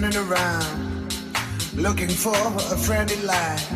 turning around, looking for a friendly light.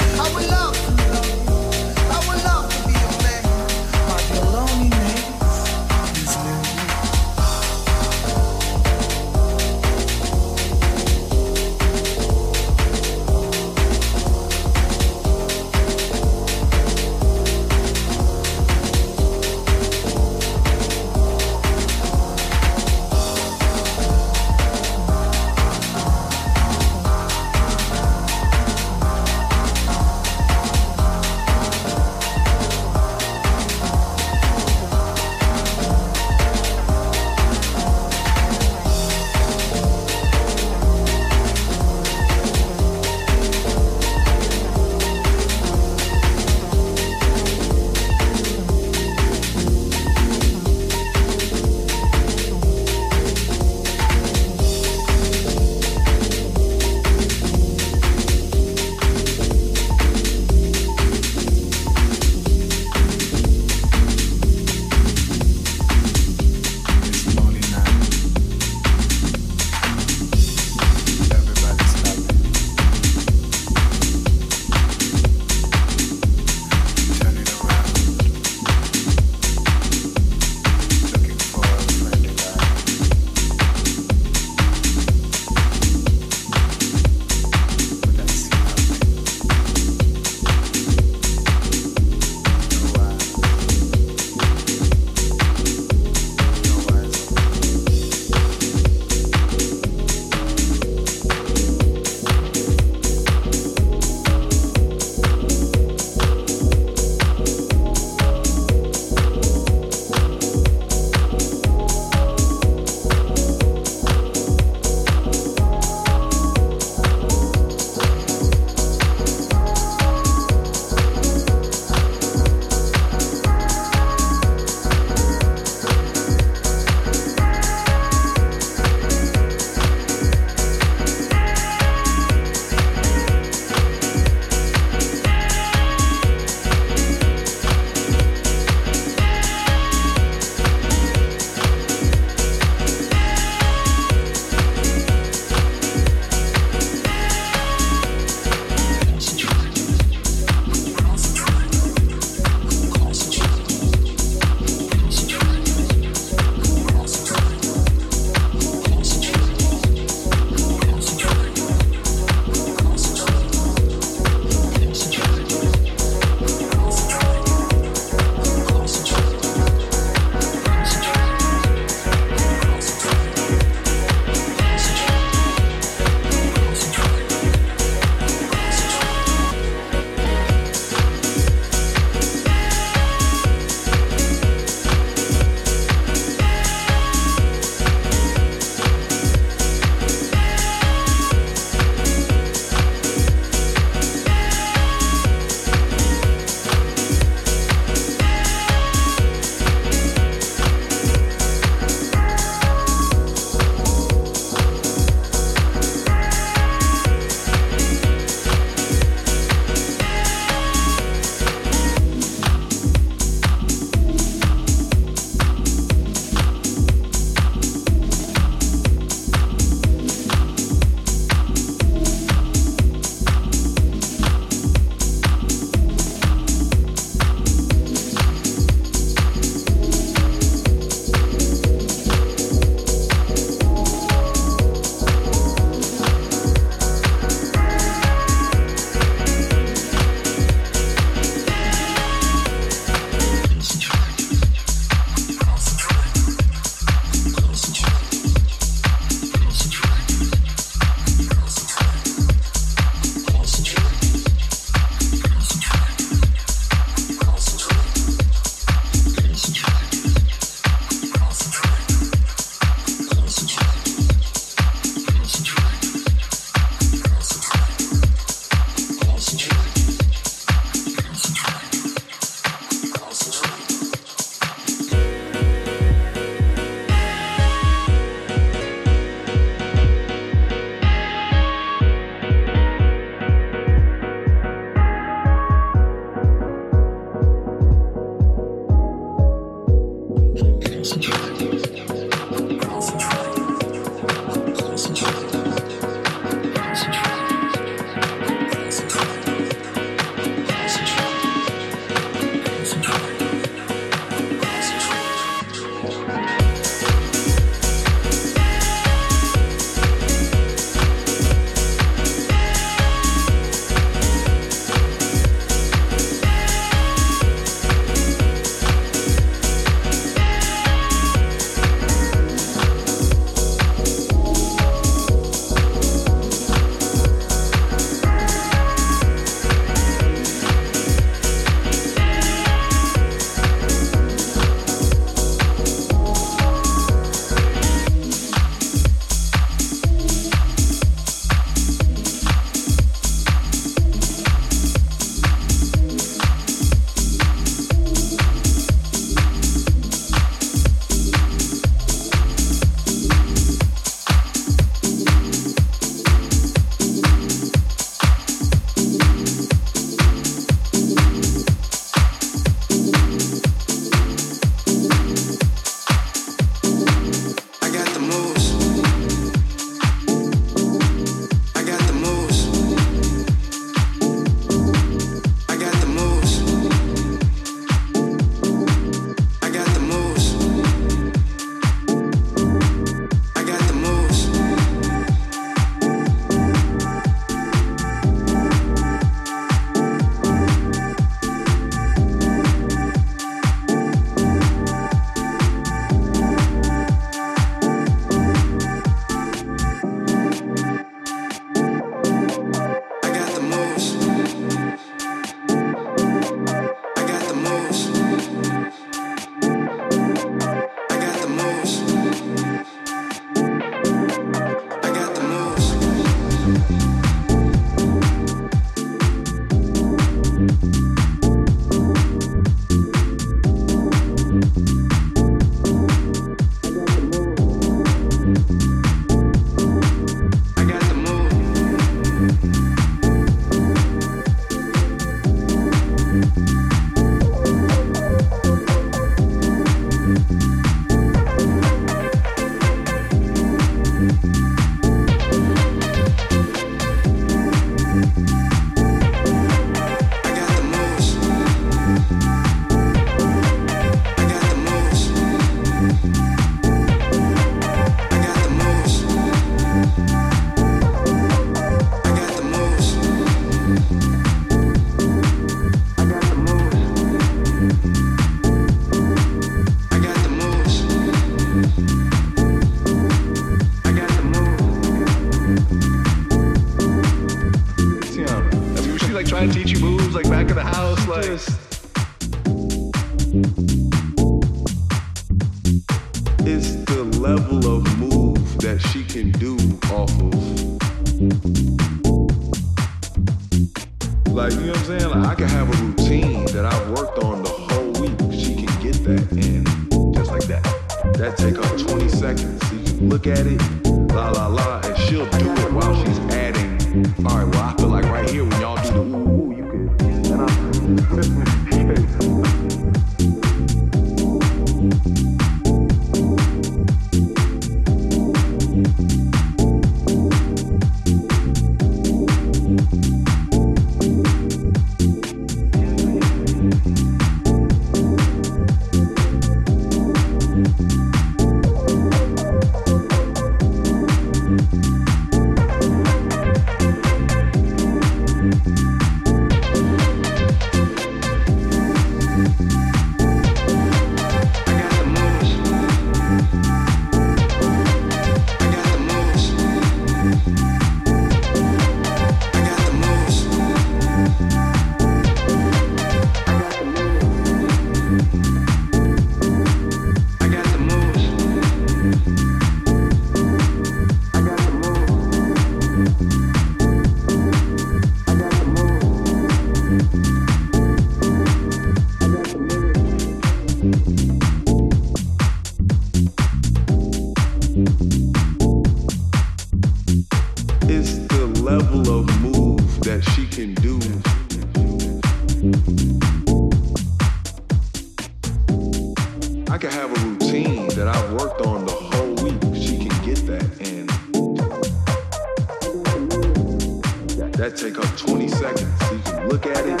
That take up 20 seconds. So you can look at it,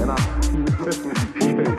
and I.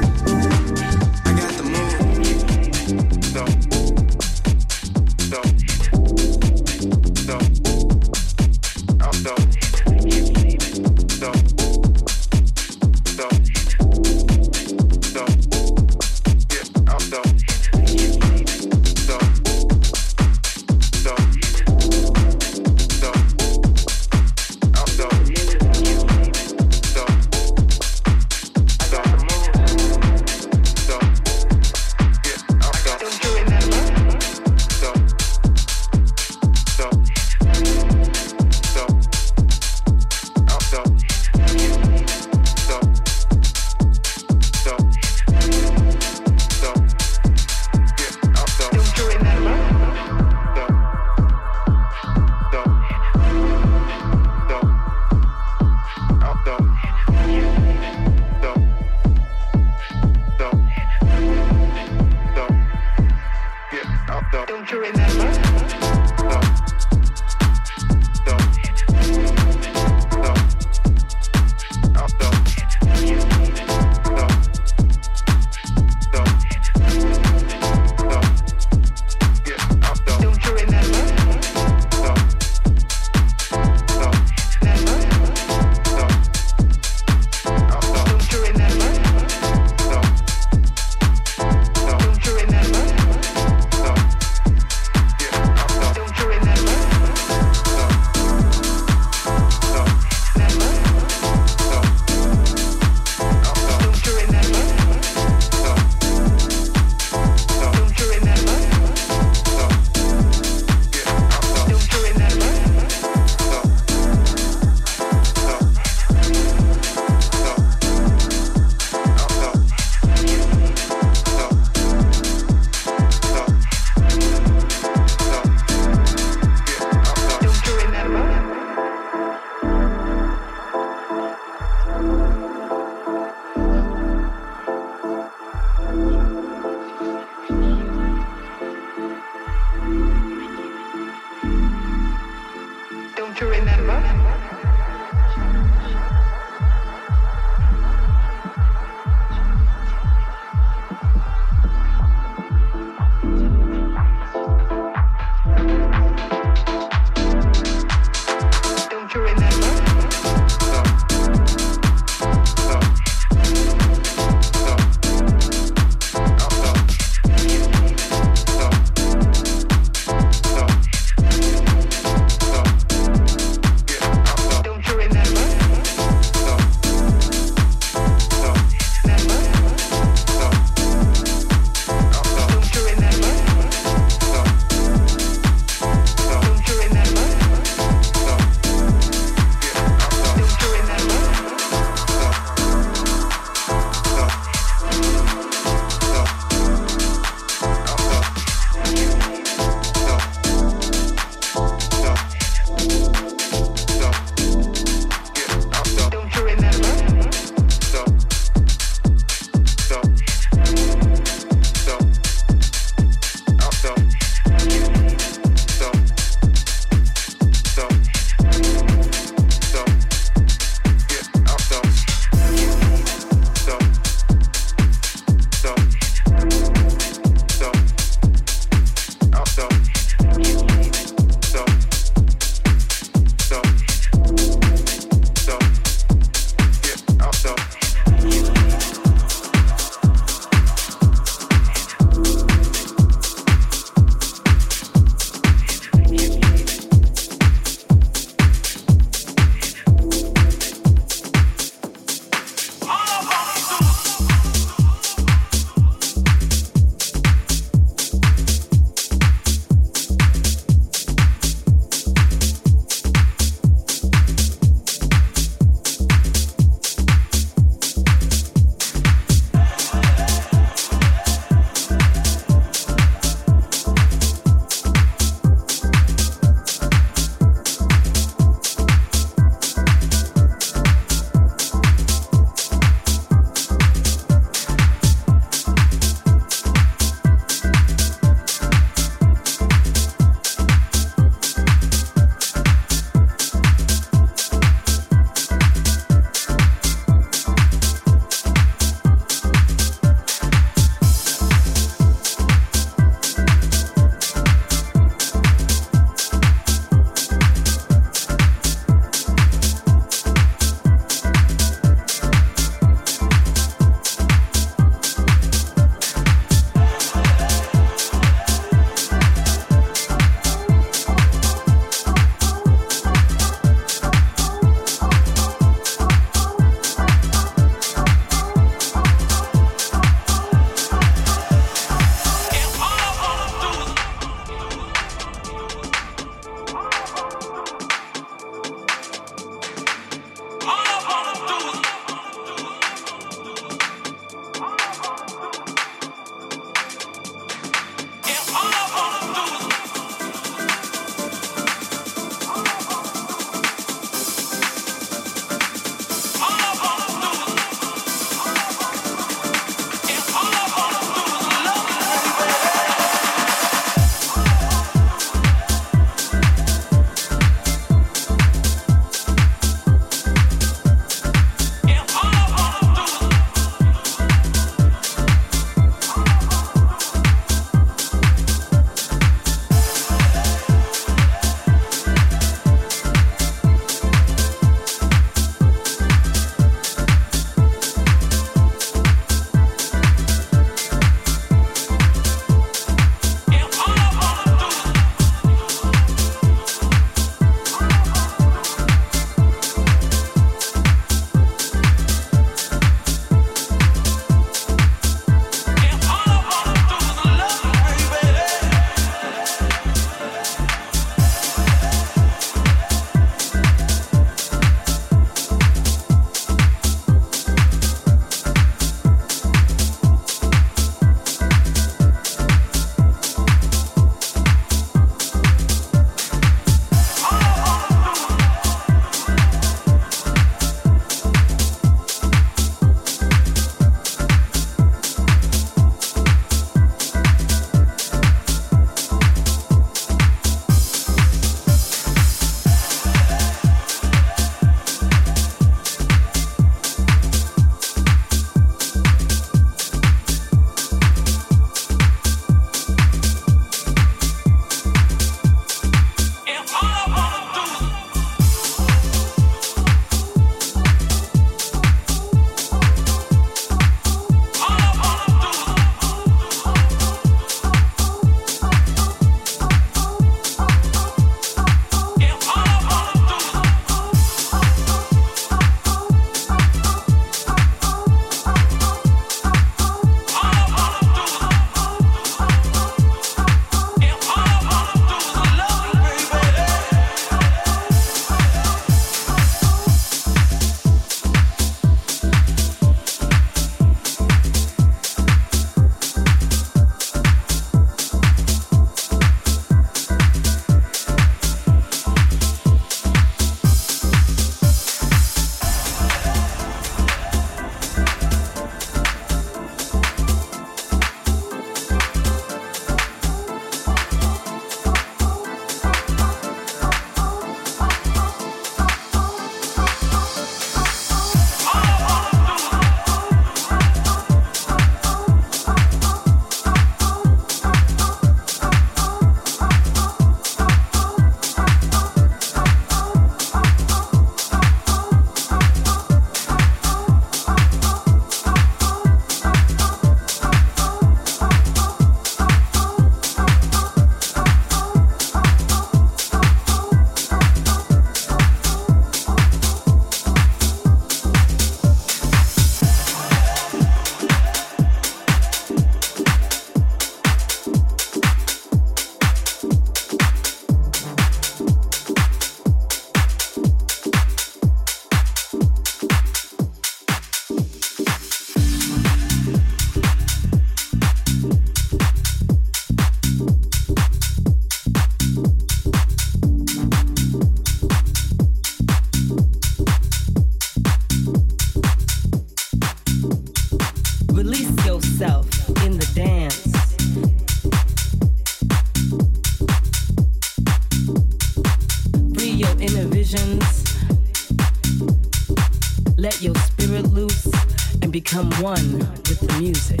become one with the music.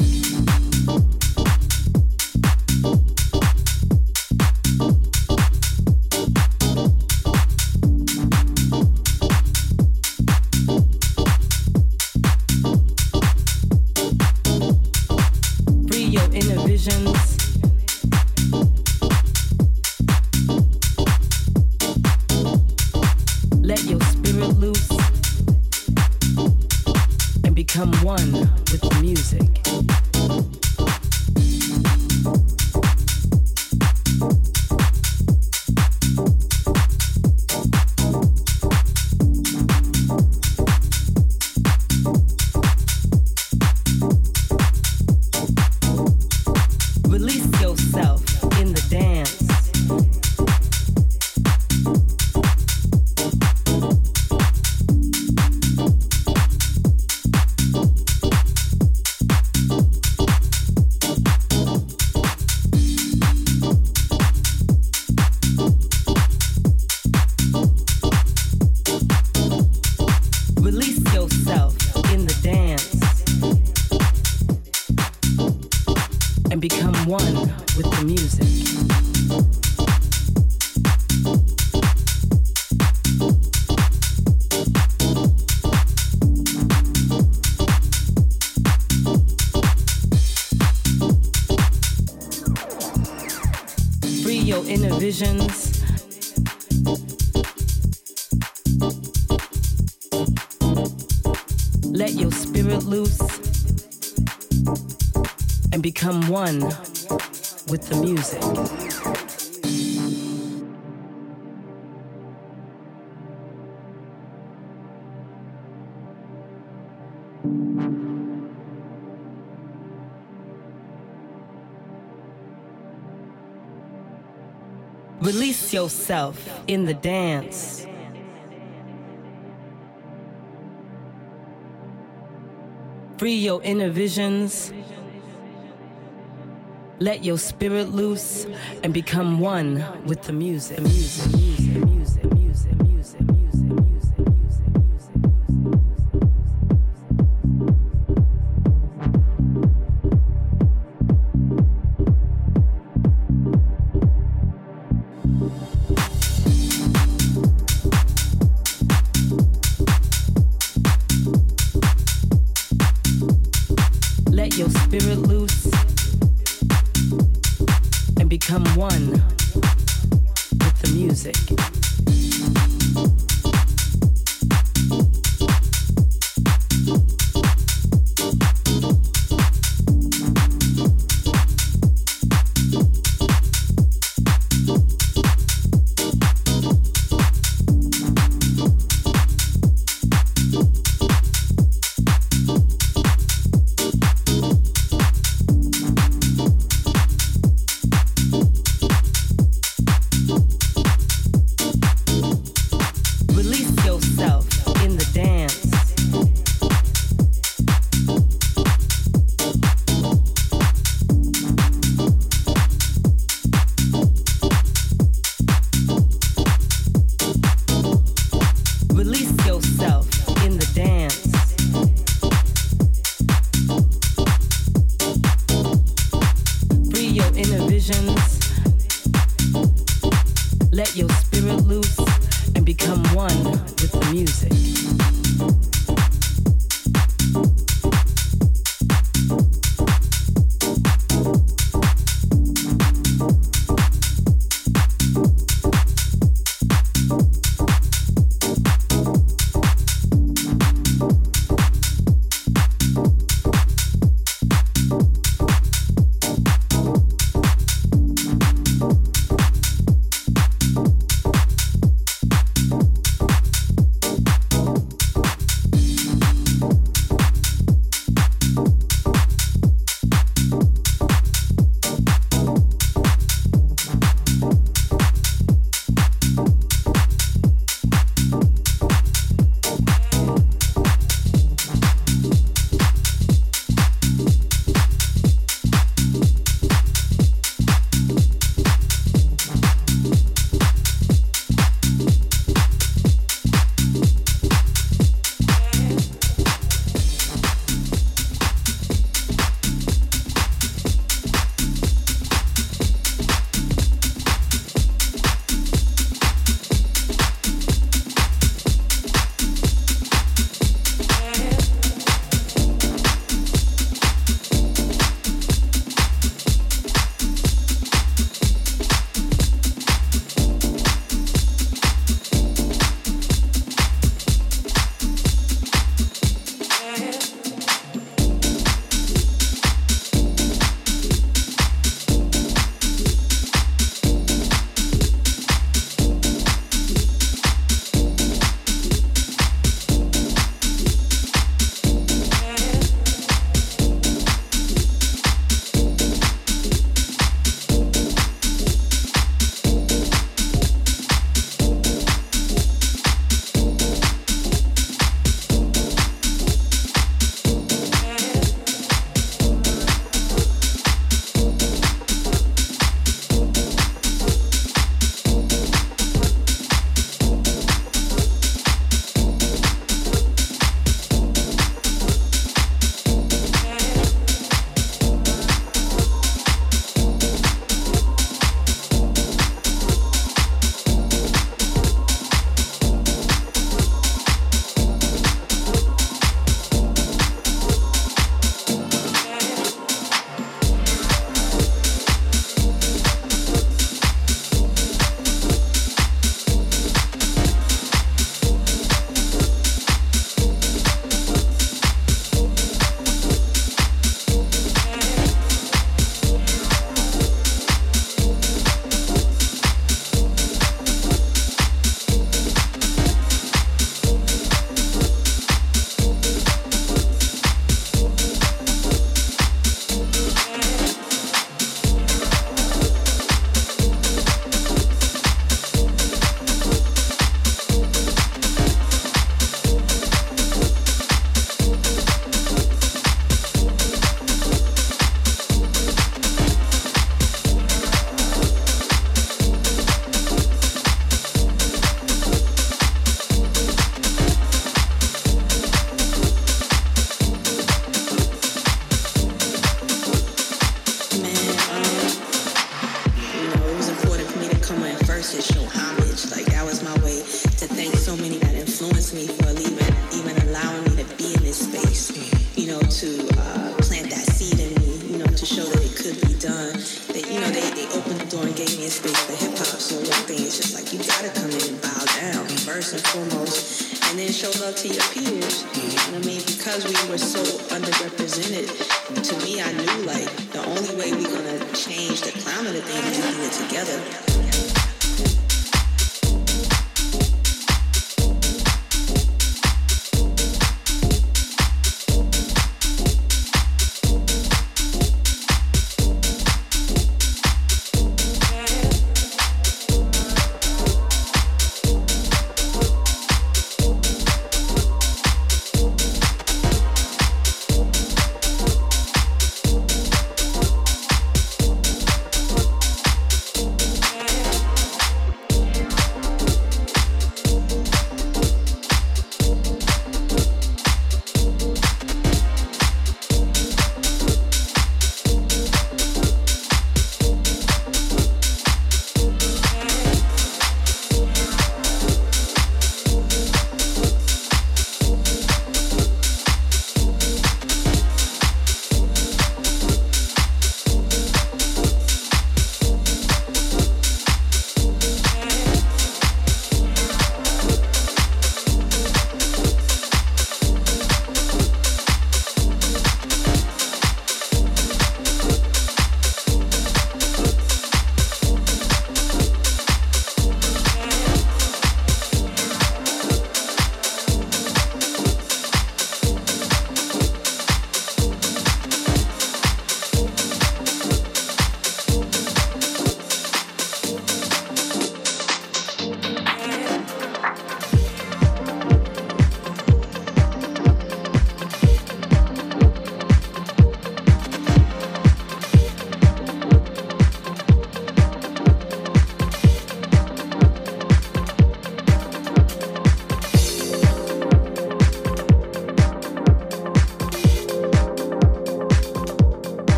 Let your spirit loose become one with the music. yourself in the dance. Free your inner visions. Let your spirit loose and become one with the music. The music. changed the climate of thing if together.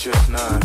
just not.